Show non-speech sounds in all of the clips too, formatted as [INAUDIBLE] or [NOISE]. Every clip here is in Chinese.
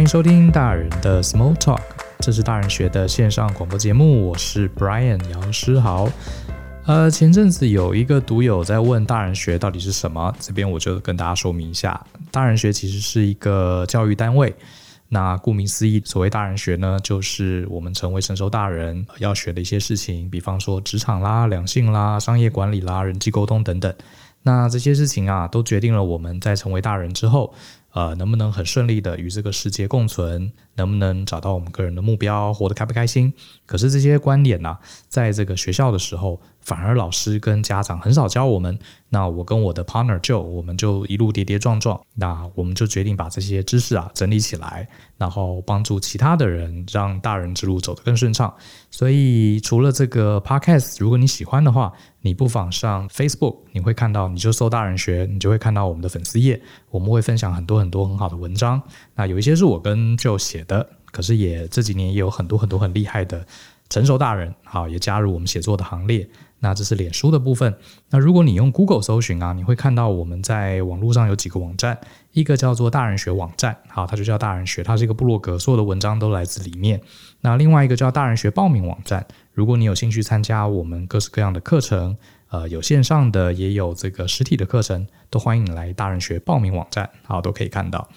欢迎收听大人的 Small Talk，这是大人学的线上广播节目，我是 Brian 杨诗豪。呃，前阵子有一个读友在问大人学到底是什么，这边我就跟大家说明一下，大人学其实是一个教育单位。那顾名思义，所谓大人学呢，就是我们成为成熟大人要学的一些事情，比方说职场啦、两性啦、商业管理啦、人际沟通等等。那这些事情啊，都决定了我们在成为大人之后，呃，能不能很顺利的与这个世界共存，能不能找到我们个人的目标，活得开不开心？可是这些观点呢、在这个学校的时候，反而老师跟家长很少教我们。那我跟我的 partner Joe，我们就一路跌跌撞撞。那我们就决定把这些知识啊整理起来，然后帮助其他的人，让大人之路走得更顺畅。所以除了这个 podcast，如果你喜欢的话，你不妨上 Facebook，你会看到，你就搜大人学，你就会看到我们的粉丝页，我们会分享很多很多很好的文章。那有一些是我跟 Joe 写的，可是也这几年也有很多很多很厉害的成熟大人，好，也加入我们写作的行列。那这是脸书的部分。那如果你用 Google 搜寻啊，你会看到我们在网络上有几个网站，一个叫做大人学网站，好，它就叫大人学，它是一个部落格，所有的文章都来自里面。那另外一个叫大人学报名网站，如果你有兴趣参加我们各式各样的课程，呃，有线上的，也有这个实体的课程，都欢迎你来大人学报名网站，好，都可以看到。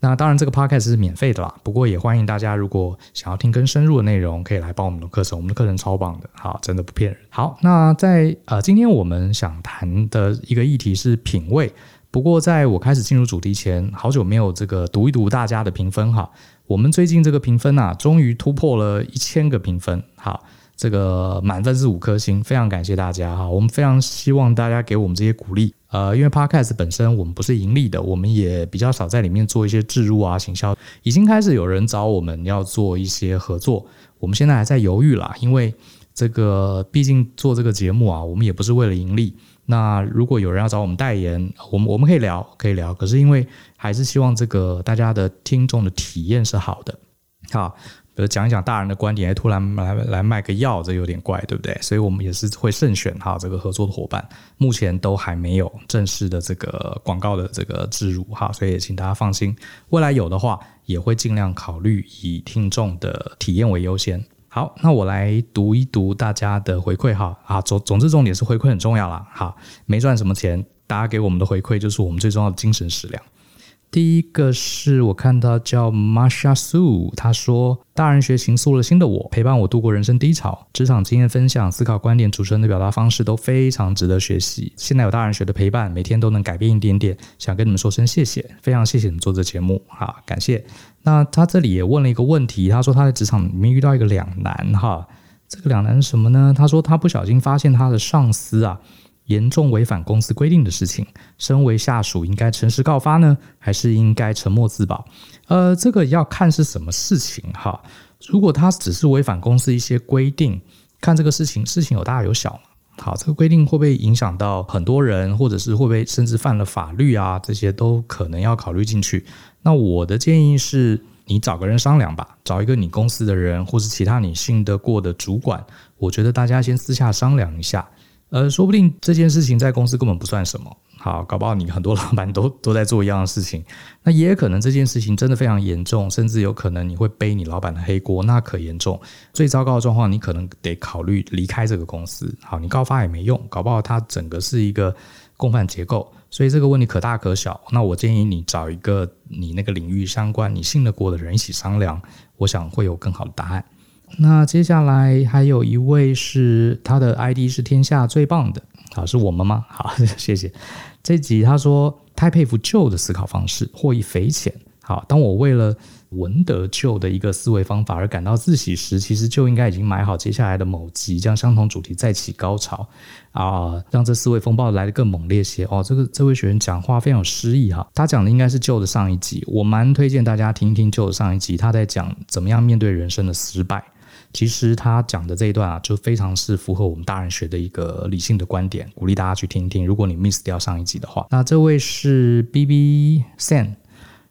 那当然，这个 podcast 是免费的啦。不过也欢迎大家，如果想要听更深入的内容，可以来报我们的课程。我们的课程超棒的，好，真的不骗人。好，那在呃，今天我们想谈的一个议题是品味。不过在我开始进入主题前，好久没有这个读一读大家的评分哈。我们最近这个评分啊，终于突破了一千个评分。好，这个满分是五颗星，非常感谢大家哈。我们非常希望大家给我们这些鼓励。呃，因为 Podcast 本身我们不是盈利的，我们也比较少在里面做一些置入啊、行销。已经开始有人找我们要做一些合作，我们现在还在犹豫啦，因为这个毕竟做这个节目啊，我们也不是为了盈利。那如果有人要找我们代言，我们我们可以聊，可以聊。可是因为还是希望这个大家的听众的体验是好的，好。比如讲一讲大人的观点，突然来来卖个药，这有点怪，对不对？所以我们也是会慎选哈这个合作的伙伴，目前都还没有正式的这个广告的这个植入哈，所以请大家放心，未来有的话也会尽量考虑以听众的体验为优先。好，那我来读一读大家的回馈哈啊，总总之重点是回馈很重要啦。哈，没赚什么钱，大家给我们的回馈就是我们最重要的精神食粮。第一个是我看到叫 Masha Su，他说：“大人学情塑了新的我，陪伴我度过人生低潮，职场经验分享、思考观点、主持人的表达方式都非常值得学习。现在有大人学的陪伴，每天都能改变一点点，想跟你们说声谢谢，非常谢谢你们做这节目，好，感谢。那他这里也问了一个问题，他说他在职场里面遇到一个两难，哈，这个两难是什么呢？他说他不小心发现他的上司啊。”严重违反公司规定的事情，身为下属应该诚实告发呢，还是应该沉默自保？呃，这个要看是什么事情哈。如果他只是违反公司一些规定，看这个事情事情有大有小。好，这个规定会不会影响到很多人，或者是会不会甚至犯了法律啊？这些都可能要考虑进去。那我的建议是，你找个人商量吧，找一个你公司的人，或是其他你信得过的主管。我觉得大家先私下商量一下。呃，说不定这件事情在公司根本不算什么，好，搞不好你很多老板都 [LAUGHS] 都在做一样的事情，那也可能这件事情真的非常严重，甚至有可能你会背你老板的黑锅，那可严重。最糟糕的状况，你可能得考虑离开这个公司。好，你告发也没用，搞不好它整个是一个共犯结构，所以这个问题可大可小。那我建议你找一个你那个领域相关、你信得过的人一起商量，我想会有更好的答案。那接下来还有一位是他的 ID 是天下最棒的，好，是我们吗？好，[LAUGHS] 谢谢。这集他说太佩服旧的思考方式，获益匪浅。好，当我为了闻得旧的一个思维方法而感到自喜时，其实就应该已经买好接下来的某集，将相同主题再起高潮啊，让这思维风暴来得更猛烈些。哦，这个这位学员讲话非常有诗意哈，他讲的应该是旧的上一集，我蛮推荐大家听一听旧的上一集，他在讲怎么样面对人生的失败。其实他讲的这一段啊，就非常是符合我们大人学的一个理性的观点，鼓励大家去听听。如果你 miss 掉上一集的话，那这位是 B B San，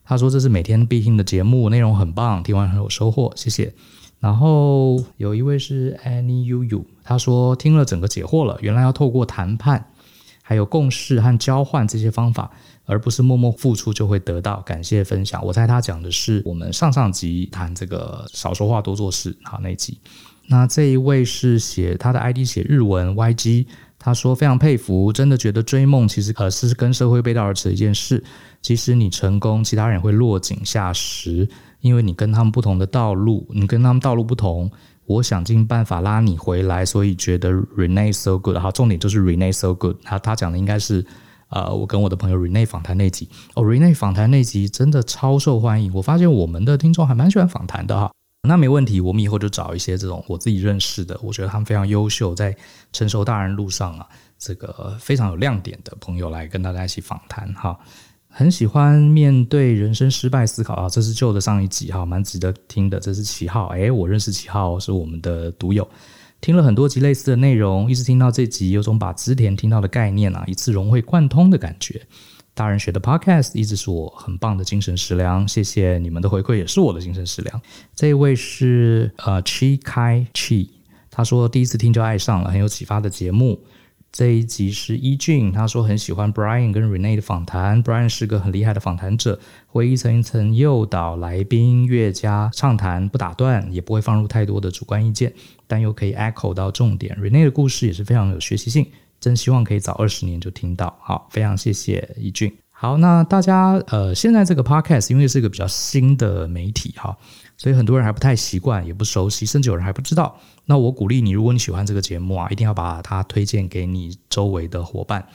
他说这是每天必听的节目，内容很棒，听完很有收获，谢谢。然后有一位是 Annie Yu Yu，他说听了整个解惑了，原来要透过谈判还有共识和交换这些方法，而不是默默付出就会得到。感谢分享。我猜他讲的是我们上上集谈这个少说话多做事好那一集。那这一位是写他的 ID 写日文 YG，他说非常佩服，真的觉得追梦其实呃是跟社会背道而驰的一件事。即使你成功，其他人会落井下石，因为你跟他们不同的道路，你跟他们道路不同。我想尽办法拉你回来，所以觉得 Renee so good。好，重点就是 Renee so good。他他讲的应该是呃，我跟我的朋友 Rene 访谈那集哦 Rene 访谈那集真的超受欢迎。我发现我们的听众还蛮喜欢访谈的哈。那没问题，我们以后就找一些这种我自己认识的，我觉得他们非常优秀，在成熟大人路上啊，这个非常有亮点的朋友来跟大家一起访谈哈。很喜欢面对人生失败思考啊，这是旧的上一集哈，蛮值得听的。这是七号，哎，我认识七号是我们的独友，听了很多集类似的内容，一直听到这集，有种把之前听到的概念啊一次融会贯通的感觉。大人学的 Podcast 一直是我很棒的精神食粮，谢谢你们的回馈，也是我的精神食粮。这位是呃 Chi Kai Chi，他说第一次听就爱上了，很有启发的节目。这一集是一俊，他说很喜欢 Brian 跟 Rene 的访谈。Brian 是个很厉害的访谈者，会一层一层诱导来宾越加畅谈，不打断，也不会放入太多的主观意见，但又可以 echo 到重点。Rene 的故事也是非常有学习性，真希望可以早二十年就听到。好，非常谢谢一俊。好，那大家呃，现在这个 Podcast 因为是一个比较新的媒体哈。所以很多人还不太习惯，也不熟悉，甚至有人还不知道。那我鼓励你，如果你喜欢这个节目啊，一定要把它推荐给你周围的伙伴，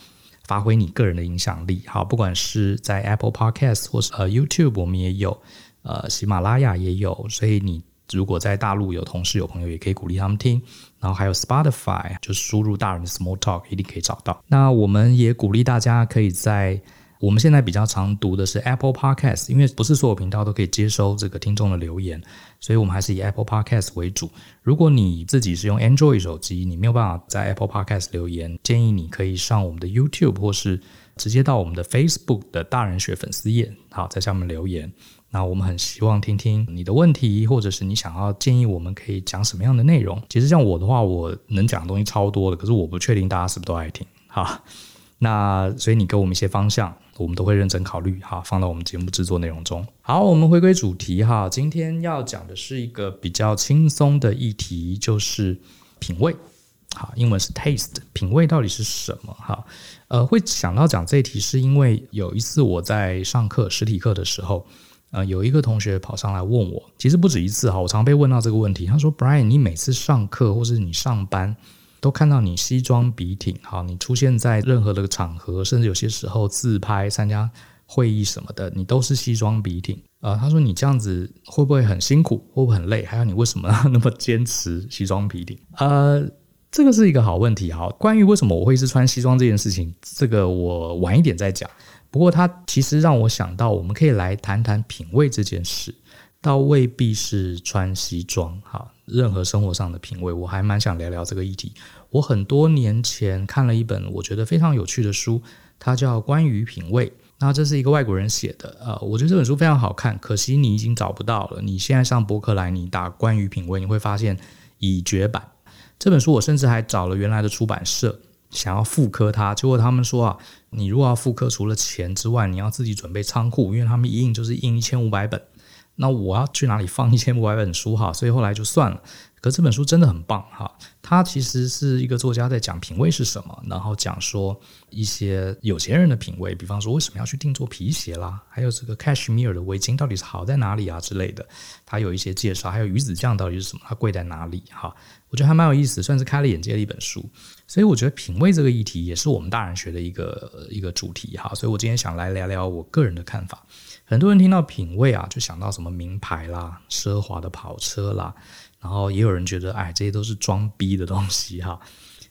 发挥你个人的影响力。好，不管是在 Apple Podcast 或是呃 YouTube，我们也有，呃喜马拉雅也有。所以你如果在大陆有同事有朋友，也可以鼓励他们听。然后还有 Spotify，就输入大人的 Small Talk，一定可以找到。那我们也鼓励大家可以在。我们现在比较常读的是 Apple Podcast，因为不是所有频道都可以接收这个听众的留言，所以我们还是以 Apple Podcast 为主。如果你自己是用 Android 手机，你没有办法在 Apple Podcast 留言，建议你可以上我们的 YouTube 或是直接到我们的 Facebook 的大人学粉丝页，好，在下面留言。那我们很希望听听你的问题，或者是你想要建议我们可以讲什么样的内容。其实像我的话，我能讲的东西超多的，可是我不确定大家是不是都爱听，哈。那所以你给我们一些方向，我们都会认真考虑哈，放到我们节目制作内容中。好，我们回归主题哈，今天要讲的是一个比较轻松的议题，就是品味。好，英文是 taste，品味到底是什么？哈，呃，会想到讲这题，是因为有一次我在上课实体课的时候，呃，有一个同学跑上来问我，其实不止一次哈，我常被问到这个问题，他说：“Brian，你每次上课或是你上班？”都看到你西装笔挺，好，你出现在任何的场合，甚至有些时候自拍、参加会议什么的，你都是西装笔挺。呃，他说你这样子会不会很辛苦，会不会很累？还有你为什么那么坚持西装笔挺？呃，这个是一个好问题。好，关于为什么我会是穿西装这件事情，这个我晚一点再讲。不过它其实让我想到，我们可以来谈谈品味这件事。倒未必是穿西装，哈，任何生活上的品味，我还蛮想聊聊这个议题。我很多年前看了一本我觉得非常有趣的书，它叫《关于品味》。那这是一个外国人写的，呃，我觉得这本书非常好看，可惜你已经找不到了。你现在上博客来，你打《关于品味》，你会发现已绝版。这本书我甚至还找了原来的出版社，想要复刻它，结果他们说啊，你如果要复刻，除了钱之外，你要自己准备仓库，因为他们一印就是印一千五百本。那我要去哪里放一千五百本书哈？所以后来就算了。可这本书真的很棒哈，它其实是一个作家在讲品味是什么，然后讲说一些有钱人的品味，比方说为什么要去定做皮鞋啦，还有这个 cashmere 的围巾到底是好在哪里啊之类的，它有一些介绍，还有鱼子酱到底是什么，它贵在哪里哈？我觉得还蛮有意思，算是开了眼界的一本书。所以我觉得品味这个议题也是我们大人学的一个一个主题哈。所以我今天想来聊聊我个人的看法。很多人听到品味啊，就想到什么名牌啦、奢华的跑车啦，然后也有人觉得，哎，这些都是装逼的东西哈。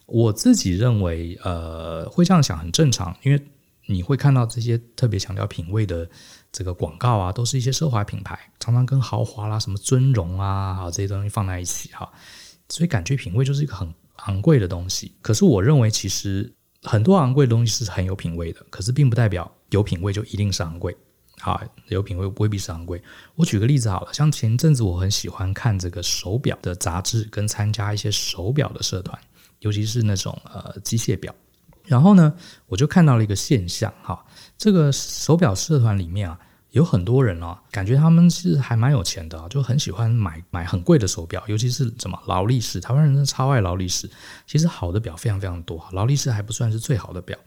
我自己认为，呃，会这样想很正常，因为你会看到这些特别强调品味的这个广告啊，都是一些奢华品牌，常常跟豪华啦、什么尊荣啊，哈，这些东西放在一起哈，所以感觉品味就是一个很昂贵的东西。可是我认为，其实很多昂贵的东西是很有品味的，可是并不代表有品味就一定是昂贵。好，有品味未必是昂贵。我举个例子好了，像前阵子我很喜欢看这个手表的杂志，跟参加一些手表的社团，尤其是那种呃机械表。然后呢，我就看到了一个现象哈，这个手表社团里面啊，有很多人啊，感觉他们是还蛮有钱的啊，就很喜欢买买很贵的手表，尤其是什么劳力士，台湾人真的超爱劳力士。其实好的表非常非常多，劳力士还不算是最好的表，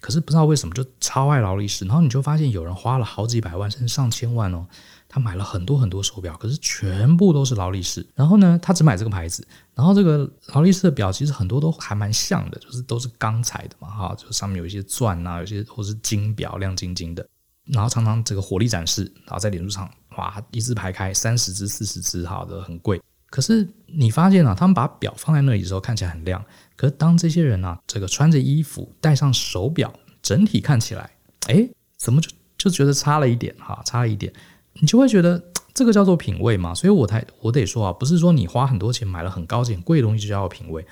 可是不知道为什么就超爱劳力士。然后你就发现有人花了好几百万甚至上千万哦。他买了很多很多手表，可是全部都是劳力士。然后呢，他只买这个牌子。然后这个劳力士的表其实很多都还蛮像的，就是都是钢材的嘛，哈，就上面有一些钻啊，有些或是金表，亮晶晶的。然后常常这个火力展示，然后在脸书上哇，一字排开三十只、四十只，好的很贵。可是你发现啊，他们把表放在那里的时候看起来很亮，可是当这些人啊，这个穿着衣服戴上手表，整体看起来，哎，怎么就就觉得差了一点哈，差了一点。你就会觉得这个叫做品味嘛，所以我才我得说啊，不是说你花很多钱买了很高级、很贵的东西就叫做品味，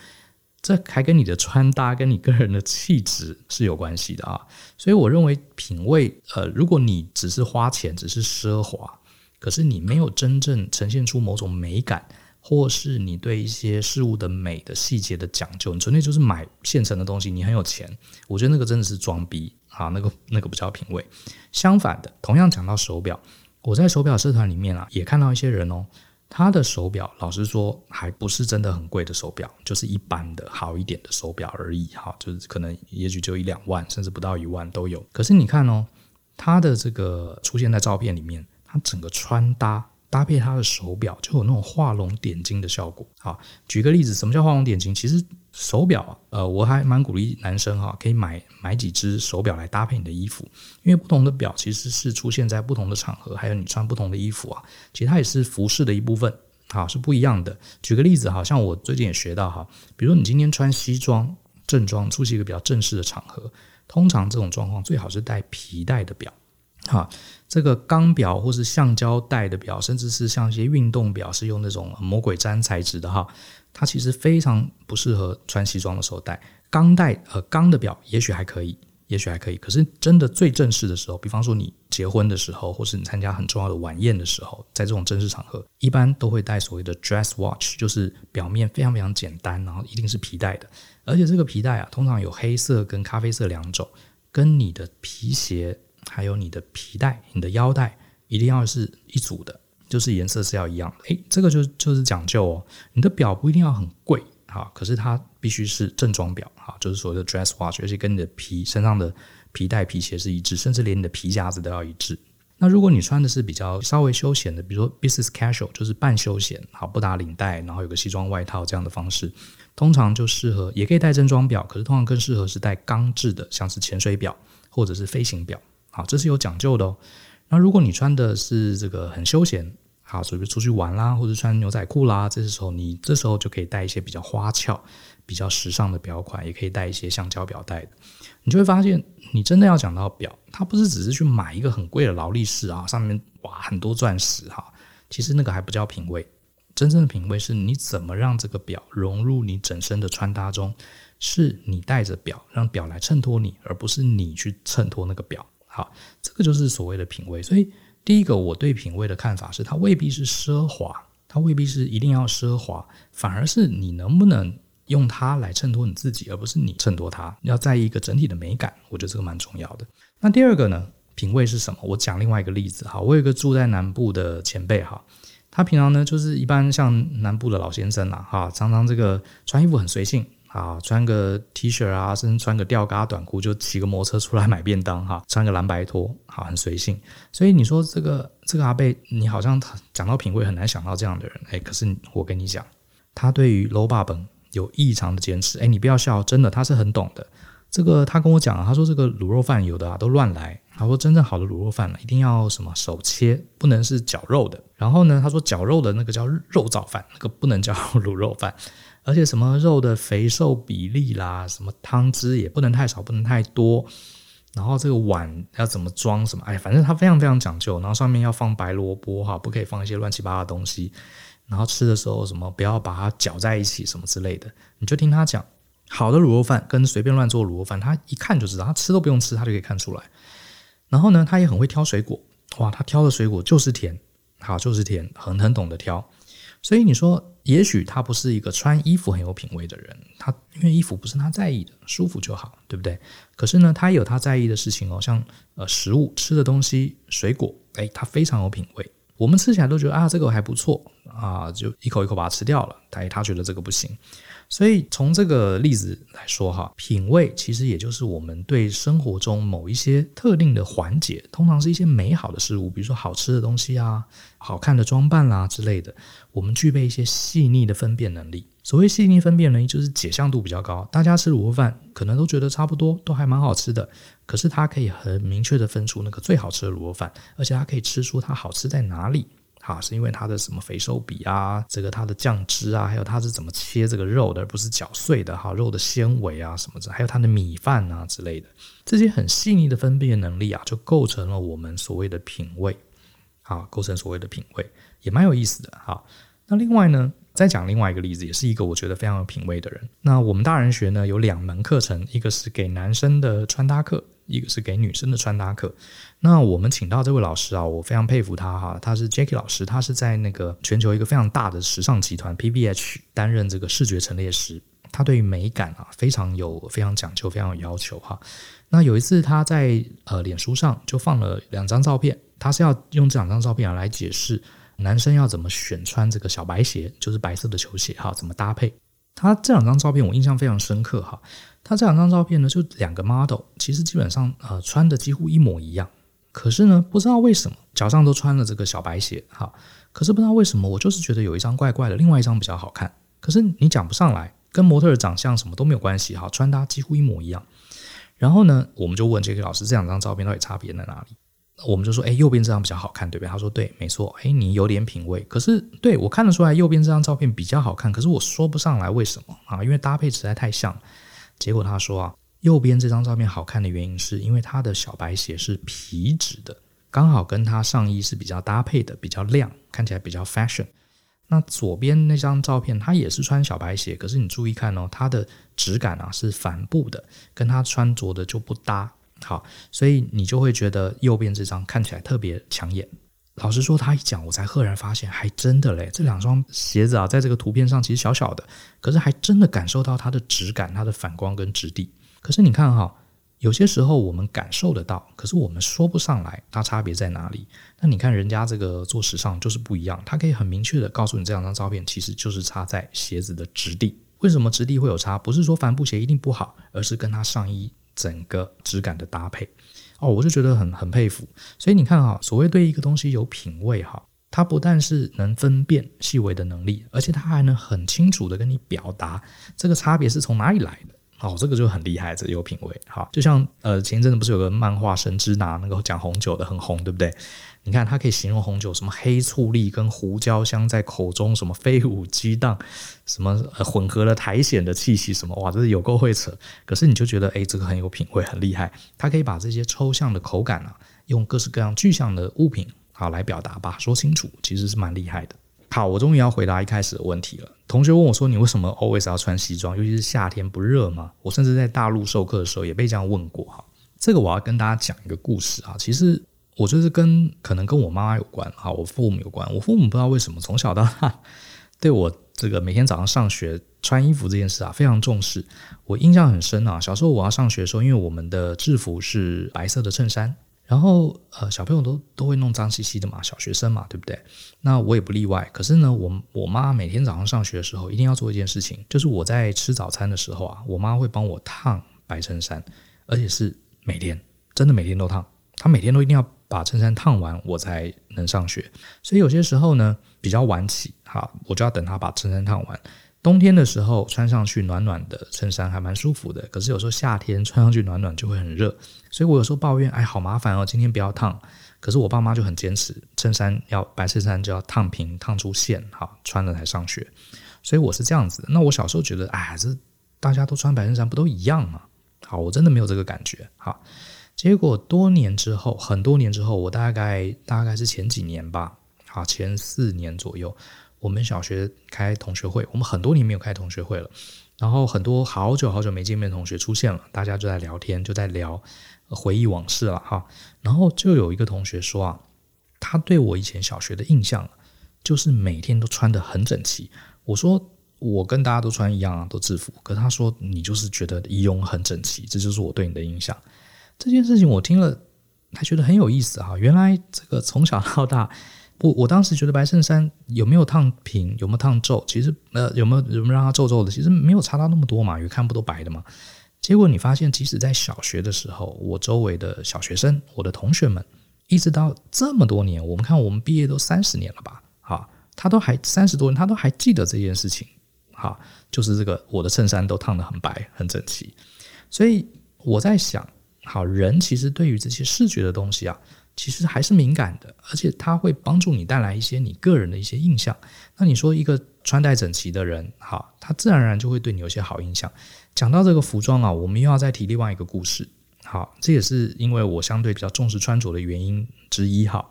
这还跟你的穿搭、跟你个人的气质是有关系的啊。所以我认为品味，呃，如果你只是花钱、只是奢华，可是你没有真正呈现出某种美感，或是你对一些事物的美的细节的讲究，你纯粹就是买现成的东西，你很有钱，我觉得那个真的是装逼啊，那个那个不叫品味。相反的，同样讲到手表。我在手表社团里面啊，也看到一些人哦，他的手表老实说还不是真的很贵的手表，就是一般的好一点的手表而已哈，就是可能也许就一两万，甚至不到一万都有。可是你看哦，他的这个出现在照片里面，他整个穿搭搭配他的手表，就有那种画龙点睛的效果。好，举个例子，什么叫画龙点睛？其实。手表，呃，我还蛮鼓励男生哈，可以买买几只手表来搭配你的衣服，因为不同的表其实是出现在不同的场合，还有你穿不同的衣服啊，其实它也是服饰的一部分，好，是不一样的。举个例子，好像我最近也学到哈，比如你今天穿西装正装出席一个比较正式的场合，通常这种状况最好是带皮带的表，哈，这个钢表或是橡胶带的表，甚至是像一些运动表是用那种魔鬼毡材质的哈。它其实非常不适合穿西装的时候戴钢带，呃，钢的表也许还可以，也许还可以。可是真的最正式的时候，比方说你结婚的时候，或是你参加很重要的晚宴的时候，在这种正式场合，一般都会戴所谓的 dress watch，就是表面非常非常简单，然后一定是皮带的，而且这个皮带啊，通常有黑色跟咖啡色两种，跟你的皮鞋还有你的皮带、你的腰带一定要是一组的。就是颜色是要一样的，诶，这个就就是讲究哦。你的表不一定要很贵，哈，可是它必须是正装表，哈，就是所谓的 dress watch，而且跟你的皮身上的皮带、皮鞋是一致，甚至连你的皮夹子都要一致。那如果你穿的是比较稍微休闲的，比如说 business casual，就是半休闲，好，不打领带，然后有个西装外套这样的方式，通常就适合，也可以戴正装表，可是通常更适合是戴钢制的，像是潜水表或者是飞行表，好，这是有讲究的哦。那如果你穿的是这个很休闲，好，所以出去玩啦，或者穿牛仔裤啦，这时候你这时候就可以戴一些比较花俏、比较时尚的表款，也可以戴一些橡胶表带的。你就会发现，你真的要讲到表，它不是只是去买一个很贵的劳力士啊，上面哇很多钻石哈，其实那个还不叫品味。真正的品味是你怎么让这个表融入你整身的穿搭中，是你戴着表让表来衬托你，而不是你去衬托那个表。好，这个就是所谓的品味。所以，第一个我对品味的看法是，它未必是奢华，它未必是一定要奢华，反而是你能不能用它来衬托你自己，而不是你衬托它。要在意一个整体的美感，我觉得这个蛮重要的。那第二个呢，品味是什么？我讲另外一个例子哈，我有一个住在南部的前辈哈，他平常呢就是一般像南部的老先生啦哈，常常这个穿衣服很随性。啊，穿个 T 恤啊，甚至穿个吊嘎短裤，就骑个摩托车出来买便当哈，[LAUGHS] 穿个蓝白拖，好，很随性。所以你说这个这个阿贝，你好像讲到品味很难想到这样的人，哎，可是我跟你讲，他对于卤肉饭有异常的坚持。哎，你不要笑，真的他是很懂的。这个他跟我讲，他说这个卤肉饭有的啊都乱来。他说真正好的卤肉饭呢，一定要什么手切，不能是绞肉的。然后呢，他说绞肉的那个叫肉燥饭，那个不能叫卤肉饭。而且什么肉的肥瘦比例啦，什么汤汁也不能太少，不能太多。然后这个碗要怎么装什么，哎，反正它非常非常讲究。然后上面要放白萝卜哈，不可以放一些乱七八糟的东西。然后吃的时候什么不要把它搅在一起，什么之类的。你就听他讲，好的卤肉饭跟随便乱做卤肉饭，他一看就知道，他吃都不用吃，他就可以看出来。然后呢，他也很会挑水果，哇，他挑的水果就是甜，好，就是甜，很很懂得挑。所以你说，也许他不是一个穿衣服很有品味的人，他因为衣服不是他在意的，舒服就好，对不对？可是呢，他有他在意的事情哦，像呃食物吃的东西、水果，哎，他非常有品味。我们吃起来都觉得啊，这个还不错啊，就一口一口把它吃掉了。他他觉得这个不行。所以从这个例子来说哈，品味其实也就是我们对生活中某一些特定的环节，通常是一些美好的事物，比如说好吃的东西啊、好看的装扮啦、之类的，我们具备一些细腻的分辨能力。所谓细腻分辨能力，就是解像度比较高。大家吃卤肉饭可能都觉得差不多，都还蛮好吃的，可是它可以很明确的分出那个最好吃的卤肉饭，而且它可以吃出它好吃在哪里。啊，是因为它的什么肥瘦比啊，这个它的酱汁啊，还有它是怎么切这个肉的，而不是搅碎的哈，肉的纤维啊什么的，还有它的米饭啊之类的，这些很细腻的分辨能力啊，就构成了我们所谓的品味，啊，构成所谓的品味，也蛮有意思的哈。那另外呢，再讲另外一个例子，也是一个我觉得非常有品味的人。那我们大人学呢，有两门课程，一个是给男生的穿搭课。一个是给女生的穿搭课，那我们请到这位老师啊，我非常佩服他哈，他是 Jackie 老师，他是在那个全球一个非常大的时尚集团 PVH 担任这个视觉陈列师，他对于美感啊非常有非常讲究，非常有要求哈。那有一次他在呃脸书上就放了两张照片，他是要用这两张照片来解释男生要怎么选穿这个小白鞋，就是白色的球鞋哈，怎么搭配。他这两张照片我印象非常深刻哈。他这两张照片呢，就两个 model，其实基本上呃穿的几乎一模一样，可是呢，不知道为什么脚上都穿了这个小白鞋哈，可是不知道为什么我就是觉得有一张怪怪的，另外一张比较好看，可是你讲不上来，跟模特的长相什么都没有关系哈，穿搭几乎一模一样。然后呢，我们就问这个老师，这两张照片到底差别在哪里？我们就说，哎，右边这张比较好看，对不对？他说对，没错，哎，你有点品味。可是对我看得出来，右边这张照片比较好看，可是我说不上来为什么啊，因为搭配实在太像。结果他说啊，右边这张照片好看的原因是因为他的小白鞋是皮质的，刚好跟他上衣是比较搭配的，比较亮，看起来比较 fashion。那左边那张照片他也是穿小白鞋，可是你注意看哦，它的质感啊是帆布的，跟他穿着的就不搭。好，所以你就会觉得右边这张看起来特别抢眼。老实说，他一讲，我才赫然发现，还真的嘞，这两双鞋子啊，在这个图片上其实小小的，可是还真的感受到它的质感、它的反光跟质地。可是你看哈，有些时候我们感受得到，可是我们说不上来它差别在哪里。那你看人家这个做时尚就是不一样，他可以很明确的告诉你，这两张照片其实就是差在鞋子的质地。为什么质地会有差？不是说帆布鞋一定不好，而是跟它上衣整个质感的搭配。哦，我就觉得很很佩服，所以你看哈，所谓对一个东西有品味哈，它不但是能分辨细微的能力，而且它还能很清楚的跟你表达这个差别是从哪里来的。哦，这个就很厉害，这有品味。好，就像呃前一阵子不是有个漫画《神之拿》那个讲红酒的很红，对不对？你看，它可以形容红酒什么黑醋栗跟胡椒香在口中什么飞舞激荡，什么混合了苔藓的气息，什么哇，这是有够会扯。可是你就觉得，哎，这个很有品味，很厉害。它可以把这些抽象的口感啊，用各式各样具象的物品好来表达，把它说清楚，其实是蛮厉害的。好，我终于要回答一开始的问题了。同学问我说：“你为什么 always 要穿西装？尤其是夏天不热吗？”我甚至在大陆授课的时候也被这样问过。哈，这个我要跟大家讲一个故事啊，其实。我就是跟可能跟我妈妈有关哈，我父母有关。我父母不知道为什么从小到大对我这个每天早上上学穿衣服这件事啊非常重视。我印象很深啊，小时候我要上学的时候，因为我们的制服是白色的衬衫，然后呃小朋友都都会弄脏兮兮的嘛，小学生嘛，对不对？那我也不例外。可是呢，我我妈每天早上上学的时候一定要做一件事情，就是我在吃早餐的时候啊，我妈会帮我烫白衬衫，而且是每天，真的每天都烫，她每天都一定要。把衬衫烫完，我才能上学。所以有些时候呢，比较晚起，哈，我就要等她把衬衫烫完。冬天的时候穿上去暖暖的衬衫还蛮舒服的，可是有时候夏天穿上去暖暖就会很热。所以我有时候抱怨，哎，好麻烦哦，今天不要烫。可是我爸妈就很坚持，衬衫要白衬衫就要烫平，烫出线，好穿了才上学。所以我是这样子。那我小时候觉得，哎，这大家都穿白衬衫不都一样吗？好，我真的没有这个感觉，好。结果多年之后，很多年之后，我大概大概是前几年吧，啊，前四年左右，我们小学开同学会，我们很多年没有开同学会了，然后很多好久好久没见面的同学出现了，大家就在聊天，就在聊回忆往事了哈。然后就有一个同学说啊，他对我以前小学的印象就是每天都穿得很整齐。我说我跟大家都穿一样啊，都制服。可他说你就是觉得仪容很整齐，这就是我对你的印象。这件事情我听了还觉得很有意思哈。原来这个从小到大，我我当时觉得白衬衫有没有烫平，有没有烫皱，其实呃有没有有没有让它皱皱的，其实没有差到那么多嘛，因为看不都白的嘛。结果你发现，即使在小学的时候，我周围的小学生，我的同学们，一直到这么多年，我们看我们毕业都三十年了吧？哈，他都还三十多年，他都还记得这件事情。哈，就是这个我的衬衫都烫得很白很整齐。所以我在想，好，人其实对于这些视觉的东西啊，其实还是敏感的，而且它会帮助你带来一些你个人的一些印象。那你说一个穿戴整齐的人，哈，他自然而然就会对你有些好印象。讲到这个服装啊，我们又要再提另外一个故事。好，这也是因为我相对比较重视穿着的原因之一。哈，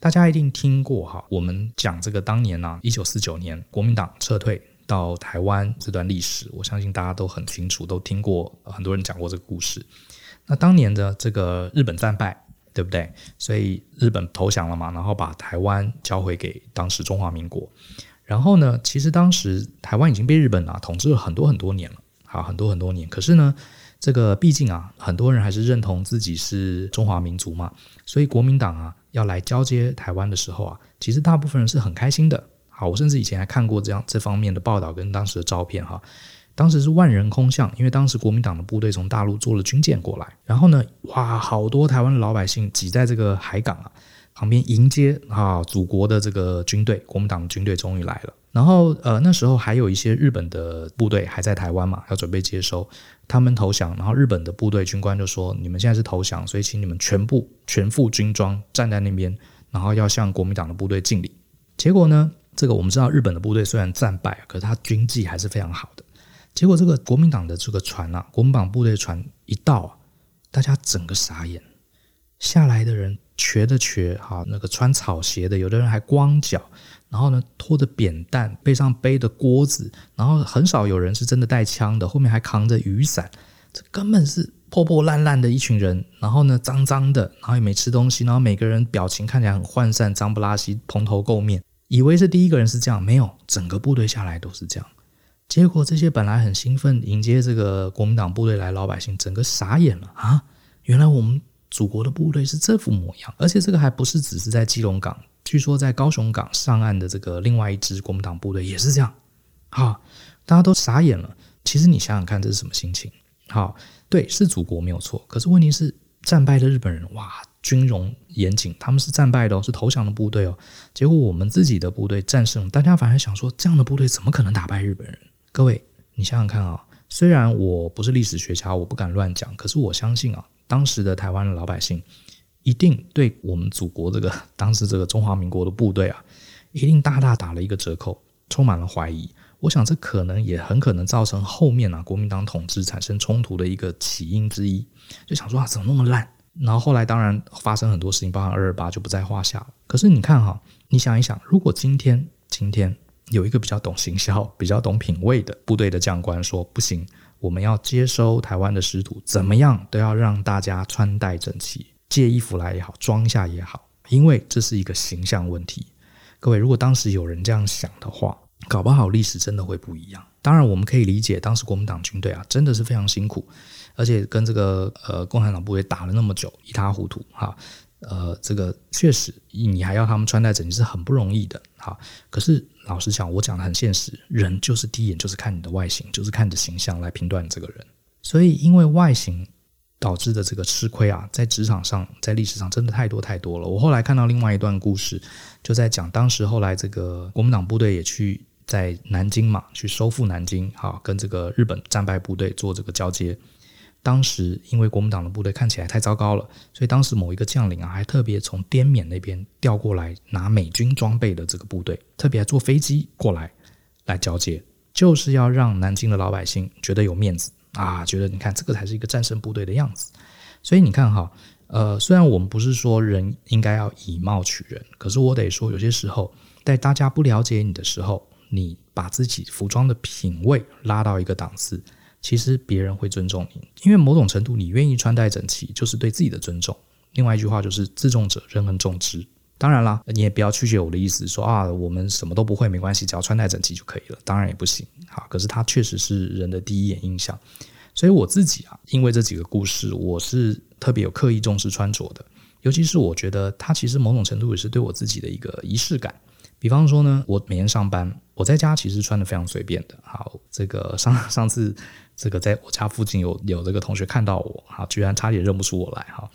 大家一定听过哈，我们讲这个当年呢、一九四九年国民党撤退到台湾这段历史，我相信大家都很清楚，都听过很多人讲过这个故事。那当年的这个日本战败，对不对？所以日本投降了嘛，然后把台湾交回给当时中华民国。然后呢，其实当时台湾已经被日本啊统治了很多很多年了。啊，很多很多年，可是呢，这个毕竟啊，很多人还是认同自己是中华民族嘛，所以国民党啊要来交接台湾的时候啊，其实大部分人是很开心的。好，我甚至以前还看过这样这方面的报道跟当时的照片哈，当时是万人空巷，因为当时国民党的部队从大陆坐了军舰过来，然后呢，哇，好多台湾的老百姓挤在这个海港啊旁边迎接啊祖国的这个军队，国民党的军队终于来了。然后，呃，那时候还有一些日本的部队还在台湾嘛，要准备接收他们投降。然后日本的部队军官就说：“你们现在是投降，所以请你们全部全副军装站在那边，然后要向国民党的部队敬礼。”结果呢，这个我们知道，日本的部队虽然战败，可是他军纪还是非常好的。结果这个国民党的这个船啊，国民党部队船一到啊，大家整个傻眼，下来的人瘸的瘸，哈，那个穿草鞋的，有的人还光脚。然后呢，拖着扁担，背上背着锅子，然后很少有人是真的带枪的，后面还扛着雨伞，这根本是破破烂烂的一群人。然后呢，脏脏的，然后也没吃东西，然后每个人表情看起来很涣散，脏不拉几，蓬头垢面，以为是第一个人是这样，没有，整个部队下来都是这样。结果这些本来很兴奋迎接这个国民党部队来老百姓，整个傻眼了啊！原来我们祖国的部队是这副模样，而且这个还不是只是在基隆港。据说在高雄港上岸的这个另外一支国民党部队也是这样，啊，大家都傻眼了。其实你想想看，这是什么心情？好，对，是祖国没有错。可是问题是，战败的日本人哇，军容严谨，他们是战败的哦，是投降的部队哦。结果我们自己的部队战胜，大家反而想说，这样的部队怎么可能打败日本人？各位，你想想看啊，虽然我不是历史学家，我不敢乱讲，可是我相信啊，当时的台湾的老百姓。一定对我们祖国这个当时这个中华民国的部队啊，一定大大打了一个折扣，充满了怀疑。我想这可能也很可能造成后面啊国民党统治产生冲突的一个起因之一。就想说啊，怎么那么烂？然后后来当然发生很多事情，包含二二八就不在话下了。可是你看哈，你想一想，如果今天今天有一个比较懂行销、[LAUGHS] 比较懂品味的部队的将官说不行，我们要接收台湾的师徒，怎么样都要让大家穿戴整齐。借衣服来也好，装一下也好，因为这是一个形象问题。各位，如果当时有人这样想的话，搞不好历史真的会不一样。当然，我们可以理解当时国民党军队啊，真的是非常辛苦，而且跟这个呃共产党部队打了那么久，一塌糊涂哈。呃，这个确实你还要他们穿戴整齐是很不容易的哈。可是老实讲，我讲的很现实，人就是第一眼就是看你的外形，就是看你的形象来评断你这个人。所以因为外形。导致的这个吃亏啊，在职场上，在历史上真的太多太多了。我后来看到另外一段故事，就在讲当时后来这个国民党部队也去在南京嘛，去收复南京，哈，跟这个日本战败部队做这个交接。当时因为国民党的部队看起来太糟糕了，所以当时某一个将领啊，还特别从滇缅那边调过来拿美军装备的这个部队，特别还坐飞机过来来交接，就是要让南京的老百姓觉得有面子。啊，觉得你看这个才是一个战胜部队的样子，所以你看哈，呃，虽然我们不是说人应该要以貌取人，可是我得说，有些时候在大家不了解你的时候，你把自己服装的品味拉到一个档次，其实别人会尊重你，因为某种程度你愿意穿戴整齐，就是对自己的尊重。另外一句话就是“自重者人恒重之”，当然啦，你也不要曲解我的意思，说啊，我们什么都不会没关系，只要穿戴整齐就可以了。当然也不行，好，可是它确实是人的第一眼印象。所以我自己啊，因为这几个故事，我是特别有刻意重视穿着的，尤其是我觉得它其实某种程度也是对我自己的一个仪式感。比方说呢，我每天上班，我在家其实穿的非常随便的。好，这个上上次这个在我家附近有有这个同学看到我，哈，居然差点认不出我来哈。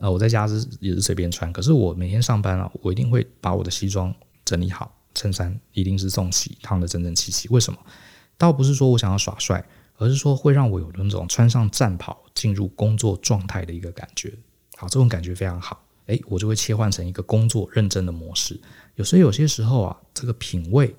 呃，我在家是也是随便穿，可是我每天上班啊，我一定会把我的西装整理好，衬衫一定是送洗，烫的整整齐齐。为什么？倒不是说我想要耍帅，而是说会让我有那种穿上战袍进入工作状态的一个感觉。好，这种感觉非常好。诶，我就会切换成一个工作认真的模式。有时候有些时候啊，这个品味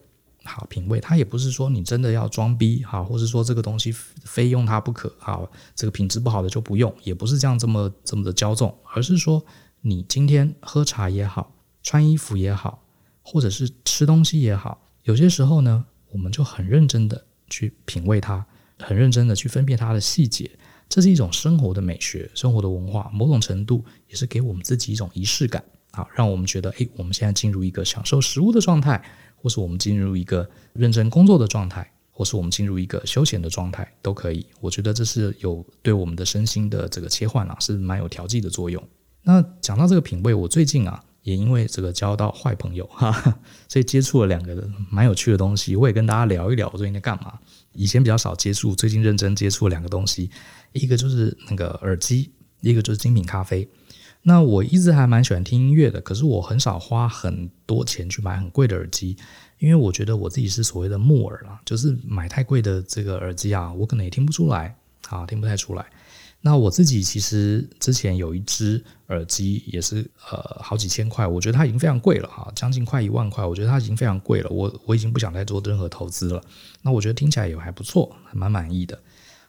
好，品味它也不是说你真的要装逼好，或者说这个东西非用它不可好，这个品质不好的就不用，也不是这样这么这么的骄纵，而是说你今天喝茶也好，穿衣服也好，或者是吃东西也好，有些时候呢，我们就很认真的去品味它，很认真的去分辨它的细节，这是一种生活的美学，生活的文化，某种程度也是给我们自己一种仪式感。好，让我们觉得，诶，我们现在进入一个享受食物的状态，或是我们进入一个认真工作的状态，或是我们进入一个休闲的状态，都可以。我觉得这是有对我们的身心的这个切换啊，是蛮有调剂的作用。那讲到这个品味，我最近啊，也因为这个交到坏朋友哈，所以接触了两个蛮有趣的东西，我也跟大家聊一聊我最近在干嘛。以前比较少接触，最近认真接触了两个东西，一个就是那个耳机，一个就是精品咖啡。那我一直还蛮喜欢听音乐的，可是我很少花很多钱去买很贵的耳机，因为我觉得我自己是所谓的木耳啦，就是买太贵的这个耳机啊，我可能也听不出来，啊，听不太出来。那我自己其实之前有一只耳机，也是呃好几千块，我觉得它已经非常贵了哈，将近快一万块，我觉得它已经非常贵了，我我已经不想再做任何投资了。那我觉得听起来也还不错，还蛮满意的。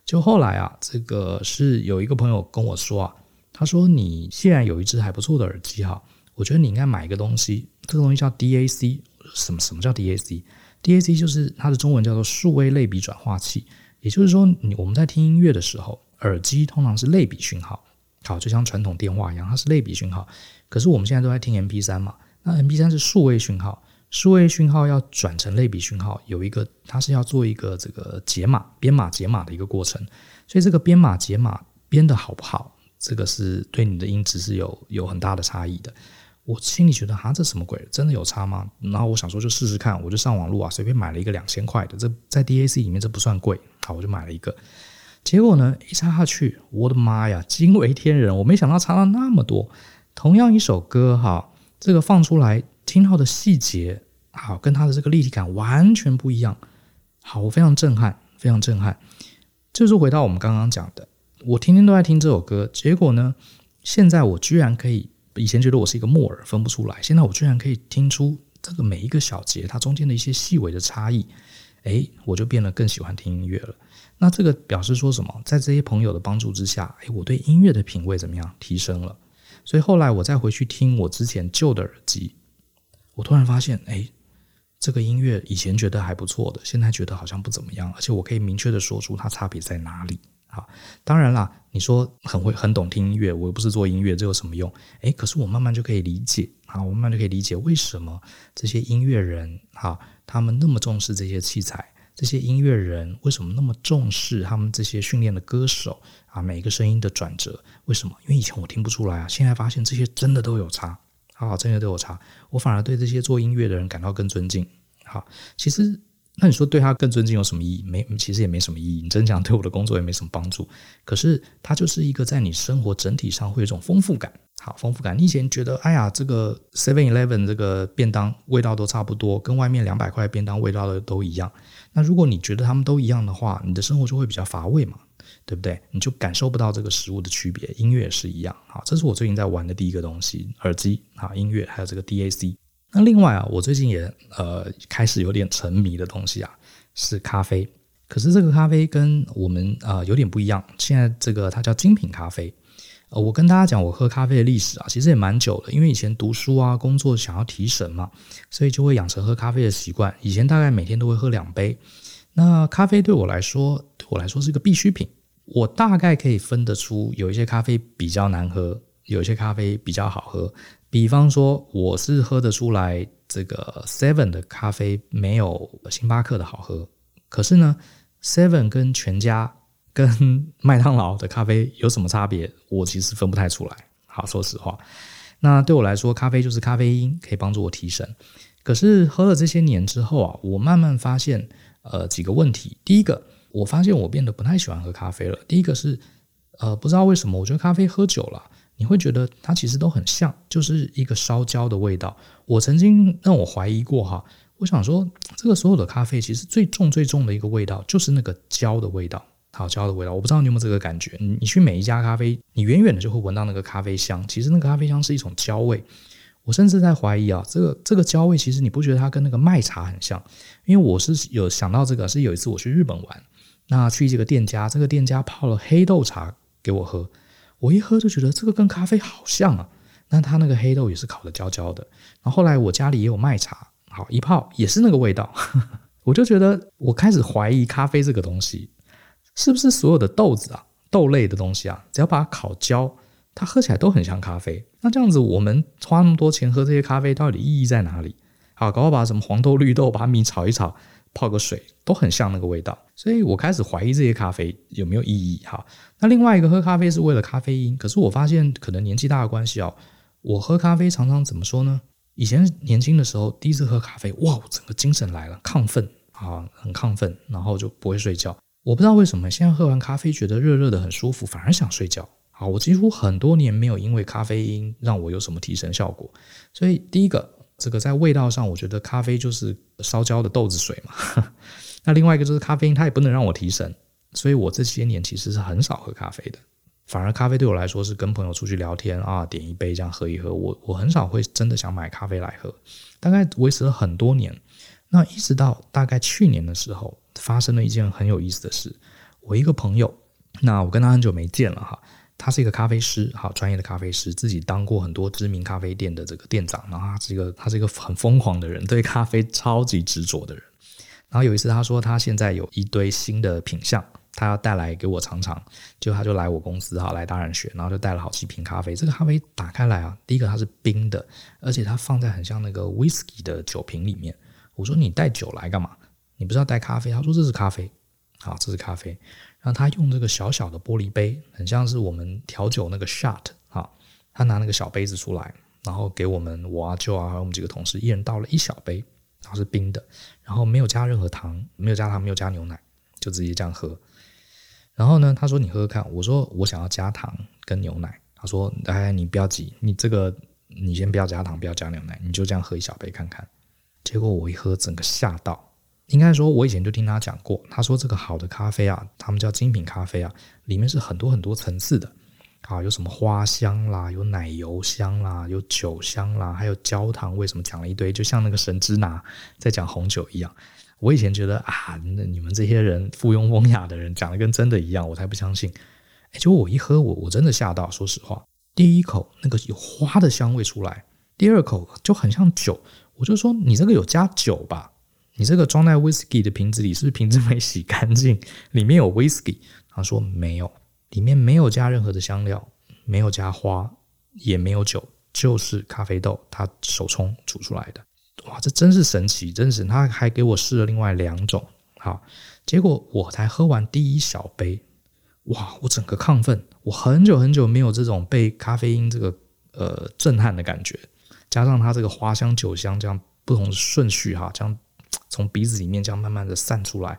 就后来啊，这个是有一个朋友跟我说啊。他说：“你既然有一只还不错的耳机哈，我觉得你应该买一个东西，这个东西叫 DAC。什么什么叫 DAC？DAC 就是它的中文叫做数位类比转化器。也就是说，你我们在听音乐的时候，耳机通常是类比讯号，好，就像传统电话一样，它是类比讯号。可是我们现在都在听 MP3 嘛，那 MP3 是数位讯号，数位讯号要转成类比讯号，有一个它是要做一个这个解码、编码、解码的一个过程。所以这个编码、解码编得好不好？”这个是对你的音质是有有很大的差异的。我心里觉得，哈，这什么鬼？真的有差吗？然后我想说，就试试看，我就上网路啊，随便买了一个两千块的，这在 DAC 里面这不算贵，好，我就买了一个。结果呢，一插下去，我的妈呀，惊为天人！我没想到差到那么多。同样一首歌，哈，这个放出来听到的细节，好，跟它的这个立体感完全不一样。好，我非常震撼，非常震撼。就是回到我们刚刚讲的。我天天都在听这首歌，结果呢，现在我居然可以，以前觉得我是一个木耳，分不出来，现在我居然可以听出这个每一个小节它中间的一些细微的差异，诶，我就变得更喜欢听音乐了。那这个表示说什么？在这些朋友的帮助之下，诶，我对音乐的品味怎么样提升了？所以后来我再回去听我之前旧的耳机，我突然发现，诶，这个音乐以前觉得还不错的，现在觉得好像不怎么样，而且我可以明确的说出它差别在哪里。好，当然啦，你说很会很懂听音乐，我又不是做音乐，这有什么用？诶，可是我慢慢就可以理解啊，我慢慢就可以理解为什么这些音乐人哈，他们那么重视这些器材，这些音乐人为什么那么重视他们这些训练的歌手啊，每一个声音的转折，为什么？因为以前我听不出来啊，现在发现这些真的都有差，好，真的都有差，我反而对这些做音乐的人感到更尊敬。好，其实。那你说对他更尊敬有什么意义？没，其实也没什么意义。你真讲对我的工作也没什么帮助。可是它就是一个在你生活整体上会有一种丰富感。好，丰富感。你以前觉得，哎呀，这个 Seven Eleven 这个便当味道都差不多，跟外面两百块便当味道的都一样。那如果你觉得他们都一样的话，你的生活就会比较乏味嘛，对不对？你就感受不到这个食物的区别。音乐也是一样。好，这是我最近在玩的第一个东西，耳机。好，音乐还有这个 DAC。那另外啊，我最近也呃开始有点沉迷的东西啊，是咖啡。可是这个咖啡跟我们啊、有点不一样。现在这个它叫精品咖啡。呃，我跟大家讲，我喝咖啡的历史啊，其实也蛮久了。因为以前读书啊、工作想要提神嘛，所以就会养成喝咖啡的习惯。以前大概每天都会喝两杯。那咖啡对我来说，对我来说是一个必需品。我大概可以分得出，有一些咖啡比较难喝。有一些咖啡比较好喝，比方说，我是喝得出来这个 Seven 的咖啡没有星巴克的好喝，可是呢，Seven 跟全家跟麦当劳的咖啡有什么差别？我其实分不太出来。好，说实话，那对我来说，咖啡就是咖啡因，可以帮助我提神。可是喝了这些年之后啊，我慢慢发现，呃，几个问题。第一个，我发现我变得不太喜欢喝咖啡了。第一个是，呃，不知道为什么，我觉得咖啡喝久了。你会觉得它其实都很像，就是一个烧焦的味道。我曾经让我怀疑过哈，我想说，这个所有的咖啡其实最重最重的一个味道就是那个焦的味道，好焦的味道。我不知道你有没有这个感觉？你去每一家咖啡，你远远的就会闻到那个咖啡香，其实那个咖啡香是一种焦味。我甚至在怀疑啊，这个这个焦味其实你不觉得它跟那个麦茶很像？因为我是有想到这个，是有一次我去日本玩，那去这个店家，这个店家泡了黑豆茶给我喝。我一喝就觉得这个跟咖啡好像啊，那它那个黑豆也是烤得焦焦的。然后后来我家里也有麦茶，好一泡也是那个味道，[LAUGHS] 我就觉得我开始怀疑咖啡这个东西是不是所有的豆子啊、豆类的东西啊，只要把它烤焦，它喝起来都很像咖啡。那这样子我们花那么多钱喝这些咖啡，到底意义在哪里？好，搞不好把什么黄豆、绿豆，把米炒一炒。泡个水都很像那个味道，所以我开始怀疑这些咖啡有没有意义。哈，那另外一个喝咖啡是为了咖啡因，可是我发现可能年纪大的关系哦，我喝咖啡常常怎么说呢？以前年轻的时候第一次喝咖啡，哇，整个精神来了，亢奋啊，很亢奋，然后就不会睡觉。我不知道为什么现在喝完咖啡觉得热热的很舒服，反而想睡觉。啊，我几乎很多年没有因为咖啡因让我有什么提神效果，所以第一个。这个在味道上，我觉得咖啡就是烧焦的豆子水嘛。[LAUGHS] 那另外一个就是咖啡因，它也不能让我提神，所以我这些年其实是很少喝咖啡的。反而咖啡对我来说是跟朋友出去聊天啊，点一杯这样喝一喝。我我很少会真的想买咖啡来喝，大概维持了很多年。那一直到大概去年的时候，发生了一件很有意思的事。我一个朋友，那我跟他很久没见了哈。他是一个咖啡师，好专业的咖啡师，自己当过很多知名咖啡店的这个店长。然后他是一个，他是一个很疯狂的人，对咖啡超级执着的人。然后有一次他说他现在有一堆新的品相，他要带来给我尝尝。就他就来我公司哈，来大人学，然后就带了好几瓶咖啡。这个咖啡打开来啊，第一个它是冰的，而且它放在很像那个 whisky 的酒瓶里面。我说你带酒来干嘛？你不是要带咖啡？他说这是咖啡，好，这是咖啡。然后他用这个小小的玻璃杯，很像是我们调酒那个 shot 啊，他拿那个小杯子出来，然后给我们我啊、舅啊还有我们几个同事一人倒了一小杯，然后是冰的，然后没有加任何糖，没有加糖，没有加牛奶，就直接这样喝。然后呢，他说你喝喝看，我说我想要加糖跟牛奶，他说哎你不要急，你这个你先不要加糖，不要加牛奶，你就这样喝一小杯看看。结果我一喝，整个吓到。应该说，我以前就听他讲过，他说这个好的咖啡啊，他们叫精品咖啡啊，里面是很多很多层次的，啊，有什么花香啦，有奶油香啦，有酒香啦，还有焦糖。为什么讲了一堆，就像那个神之拿在讲红酒一样？我以前觉得啊，那你们这些人附庸风雅的人讲的跟真的一样，我才不相信。哎，结果我一喝，我我真的吓到。说实话，第一口那个有花的香味出来，第二口就很像酒，我就说你这个有加酒吧？你这个装在 whisky 的瓶子里，是不是瓶子没洗干净？里面有 whisky？他说没有，里面没有加任何的香料，没有加花，也没有酒，就是咖啡豆，他手冲煮出来的。哇，这真是神奇，真是！他还给我试了另外两种，好，结果我才喝完第一小杯，哇，我整个亢奋，我很久很久没有这种被咖啡因这个呃震撼的感觉，加上它这个花香、酒香这样不同顺序哈，这样。从鼻子里面这样慢慢的散出来，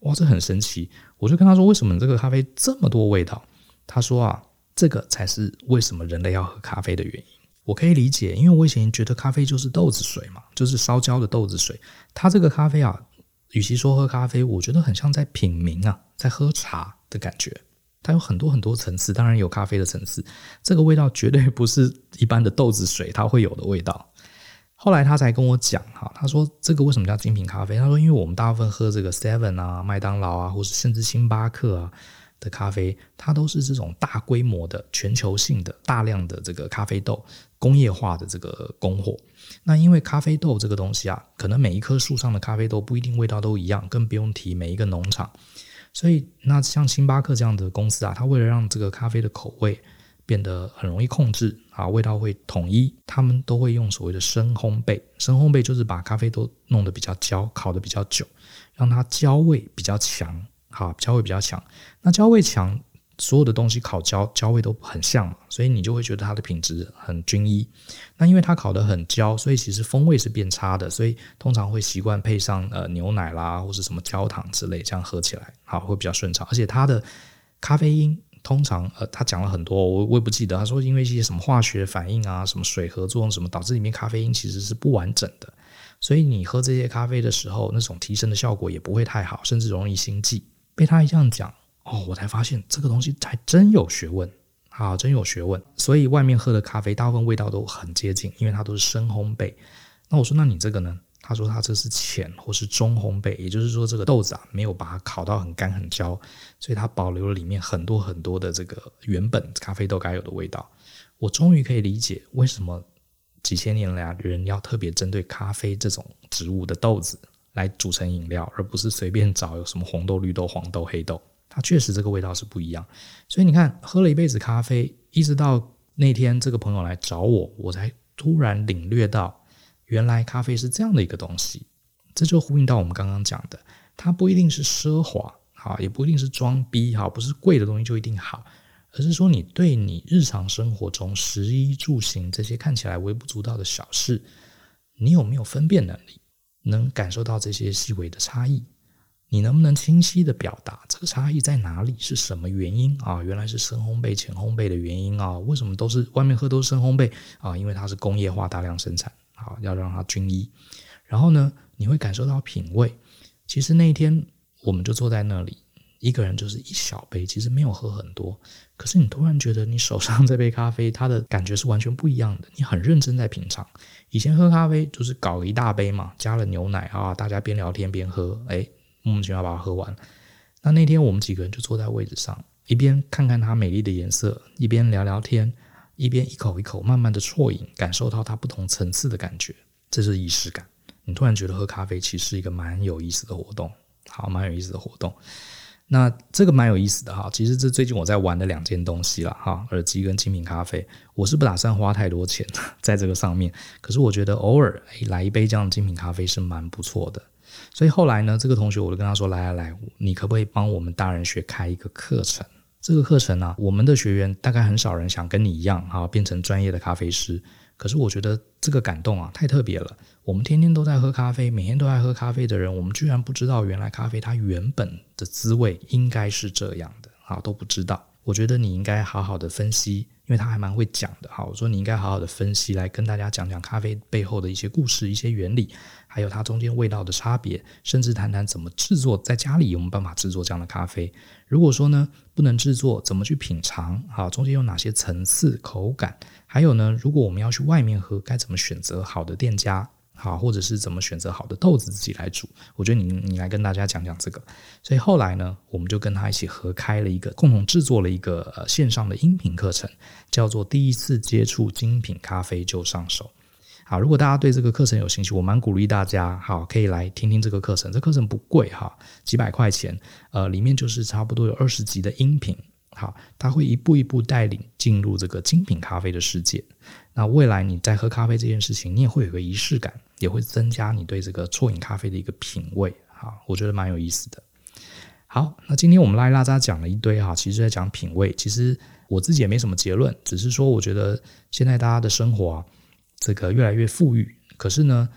哇，这很神奇！我就跟他说：“为什么这个咖啡这么多味道？”他说：“啊，这个才是为什么人类要喝咖啡的原因。”我可以理解，因为我以前觉得咖啡就是豆子水嘛，就是烧焦的豆子水。他这个咖啡啊，与其说喝咖啡，我觉得很像在品茗啊，在喝茶的感觉。它有很多很多层次，当然有咖啡的层次。这个味道绝对不是一般的豆子水它会有的味道。后来他才跟我讲哈，他说这个为什么叫精品咖啡？他说因为我们大部分喝这个 Seven 啊、麦当劳啊，或是甚至星巴克啊的咖啡，它都是这种大规模的、全球性的、大量的这个咖啡豆工业化的这个供货。那因为咖啡豆这个东西啊，可能每一棵树上的咖啡豆不一定味道都一样，更不用提每一个农场。所以那像星巴克这样的公司啊，它为了让这个咖啡的口味变得很容易控制啊，味道会统一。他们都会用所谓的深烘焙，深烘焙就是把咖啡都弄得比较焦，烤得比较久，让它焦味比较强，好，焦味比较强。那焦味强。所有的东西烤焦焦味都很像嘛，所以你就会觉得它的品质很均一。那因为它烤得很焦，所以其实风味是变差的。所以通常会习惯配上呃牛奶啦，或是什么焦糖之类，这样喝起来好会比较顺畅。而且它的咖啡因通常呃他讲了很多，我我也不记得。他说因为一些什么化学反应啊，什么水合作用什么，导致里面咖啡因其实是不完整的。所以你喝这些咖啡的时候，那种提升的效果也不会太好，甚至容易心悸。被他一这样讲。哦，我才发现这个东西还真有学问，好，真有学问。所以外面喝的咖啡大部分味道都很接近，因为它都是深烘焙。那我说，那你这个呢？他说他这是浅或是中烘焙，也就是说这个豆子啊没有把它烤到很干很焦，所以它保留了里面很多很多的这个原本咖啡豆该有的味道。我终于可以理解为什么几千年来人要特别针对咖啡这种植物的豆子来煮成饮料，而不是随便找有什么红豆、绿豆、黄豆、黑豆。它确实这个味道是不一样，所以你看，喝了一辈子咖啡，一直到那天这个朋友来找我，我才突然领略到，原来咖啡是这样的一个东西。这就呼应到我们刚刚讲的，它不一定是奢华，好，也不一定是装逼，哈，不是贵的东西就一定好，而是说你对你日常生活中食衣住行这些看起来微不足道的小事，你有没有分辨能力，能感受到这些细微的差异？你能不能清晰地表达这个差异在哪里？是什么原因啊？原来是深烘焙、浅烘焙的原因啊？为什么都是外面喝都是深烘焙啊？因为它是工业化大量生产，好，要让它均一。然后呢，你会感受到品味。其实那一天我们就坐在那里，一个人就是一小杯，其实没有喝很多。可是你突然觉得你手上这杯咖啡，它的感觉是完全不一样的。你很认真在品尝。以前喝咖啡就是搞一大杯嘛，加了牛奶啊，大家边聊天边喝，哎。莫名其妙把它喝完。那那天我们几个人就坐在位置上，一边看看它美丽的颜色，一边聊聊天，一边一口一口慢慢的啜饮，感受到它不同层次的感觉。这是仪式感。你突然觉得喝咖啡其实是一个蛮有意思的活动，好，蛮有意思的活动。那这个蛮有意思的哈。其实这最近我在玩的两件东西了哈，耳机跟精品咖啡。我是不打算花太多钱 [LAUGHS] 在这个上面，可是我觉得偶尔来一杯这样的精品咖啡是蛮不错的。所以后来呢，这个同学我就跟他说：“来来来，你可不可以帮我们大人学开一个课程？这个课程呢、我们的学员大概很少人想跟你一样哈，变成专业的咖啡师。可是我觉得这个感动啊，太特别了。我们天天都在喝咖啡，每天都在喝咖啡的人，我们居然不知道原来咖啡它原本的滋味应该是这样的啊，都不知道。我觉得你应该好好的分析，因为他还蛮会讲的哈。我说你应该好好的分析，来跟大家讲讲咖啡背后的一些故事、一些原理。”还有它中间味道的差别，甚至谈谈怎么制作，在家里有没有办法制作这样的咖啡？如果说呢，不能制作，怎么去品尝？好，中间有哪些层次、口感？还有呢，如果我们要去外面喝，该怎么选择好的店家？好，或者是怎么选择好的豆子自己来煮？我觉得你你来跟大家讲讲这个。所以后来呢，我们就跟他一起合开了一个，共同制作了一个呃线上的音频课程，叫做《第一次接触精品咖啡就上手》。好，如果大家对这个课程有兴趣，我蛮鼓励大家，好，可以来听听这个课程。这课程不贵哈，几百块钱，呃，里面就是差不多有二十集的音频，好，它会一步一步带领进入这个精品咖啡的世界。那未来你在喝咖啡这件事情，你也会有个仪式感，也会增加你对这个错饮咖啡的一个品味，好，我觉得蛮有意思的。好，那今天我们拉拉杂讲了一堆哈，其实在讲品味，其实我自己也没什么结论，只是说我觉得现在大家的生活啊。这个越来越富裕，可是呢，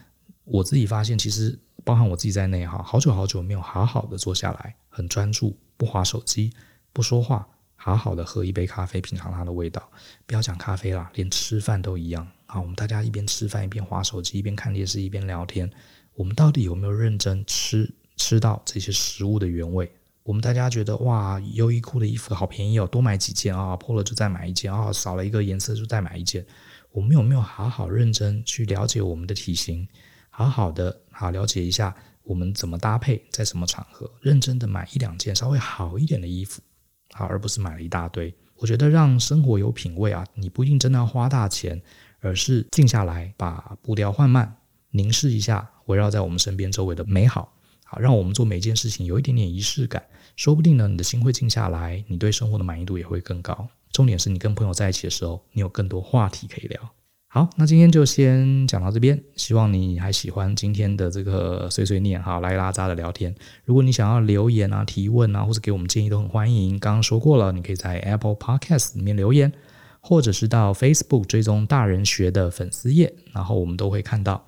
我自己发现，其实包含我自己在内哈，好久好久没有好好的坐下来，很专注，不滑手机，不说话，好好的喝一杯咖啡，品尝它的味道。不要讲咖啡啦，连吃饭都一样。啊，我们大家一边吃饭一边滑手机，一边看电视一边聊天，我们到底有没有认真吃吃到这些食物的原味？我们大家觉得哇，优衣库的衣服好便宜哦，多买几件啊，破了就再买一件啊，少了一个颜色就再买一件。我们有没有好好认真去了解我们的体型，好好的好了解一下我们怎么搭配，在什么场合，认真的买一两件稍微好一点的衣服，好，而不是买了一大堆。我觉得让生活有品味啊，你不一定真的要花大钱，而是静下来，把步调缓慢，凝视一下围绕在我们身边周围的美好，好，让我们做每件事情有一点点仪式感，说不定呢，你的心会静下来，你对生活的满意度也会更高。重点是你跟朋友在一起的时候，你有更多话题可以聊。好，那今天就先讲到这边，希望你还喜欢今天的这个碎碎念哈，拉拉杂的聊天。如果你想要留言啊、提问啊，或者给我们建议，都很欢迎。刚刚说过了，你可以在 Apple Podcast 里面留言，或者是到 Facebook 追踪大人学的粉丝页，然后我们都会看到。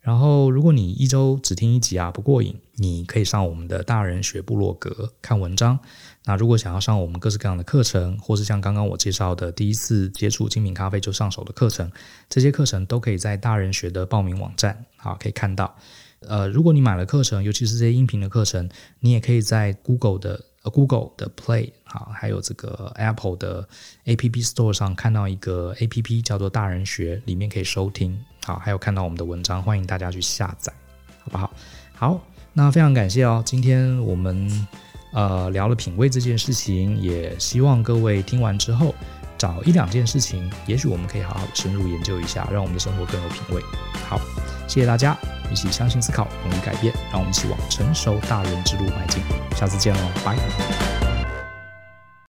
然后，如果你一周只听一集啊不过瘾，你可以上我们的大人学部落格看文章。那如果想要上我们各式各样的课程，或是像刚刚我介绍的第一次接触精品咖啡就上手的课程，这些课程都可以在大人学的报名网站啊可以看到。呃，如果你买了课程，尤其是这些音频的课程，你也可以在 Google 的。呃，Google 的 Play 啊，还有这个 Apple 的 App Store 上看到一个 App 叫做大人学，里面可以收听。好，还有看到我们的文章，欢迎大家去下载，好不好？好，那非常感谢哦。今天我们呃聊了品味这件事情，也希望各位听完之后找一两件事情，也许我们可以好好深入研究一下，让我们的生活更有品味。好，谢谢大家。一起相信、思考、勇于改变，让我们一起往成熟大人之路迈进。下次见喽，拜。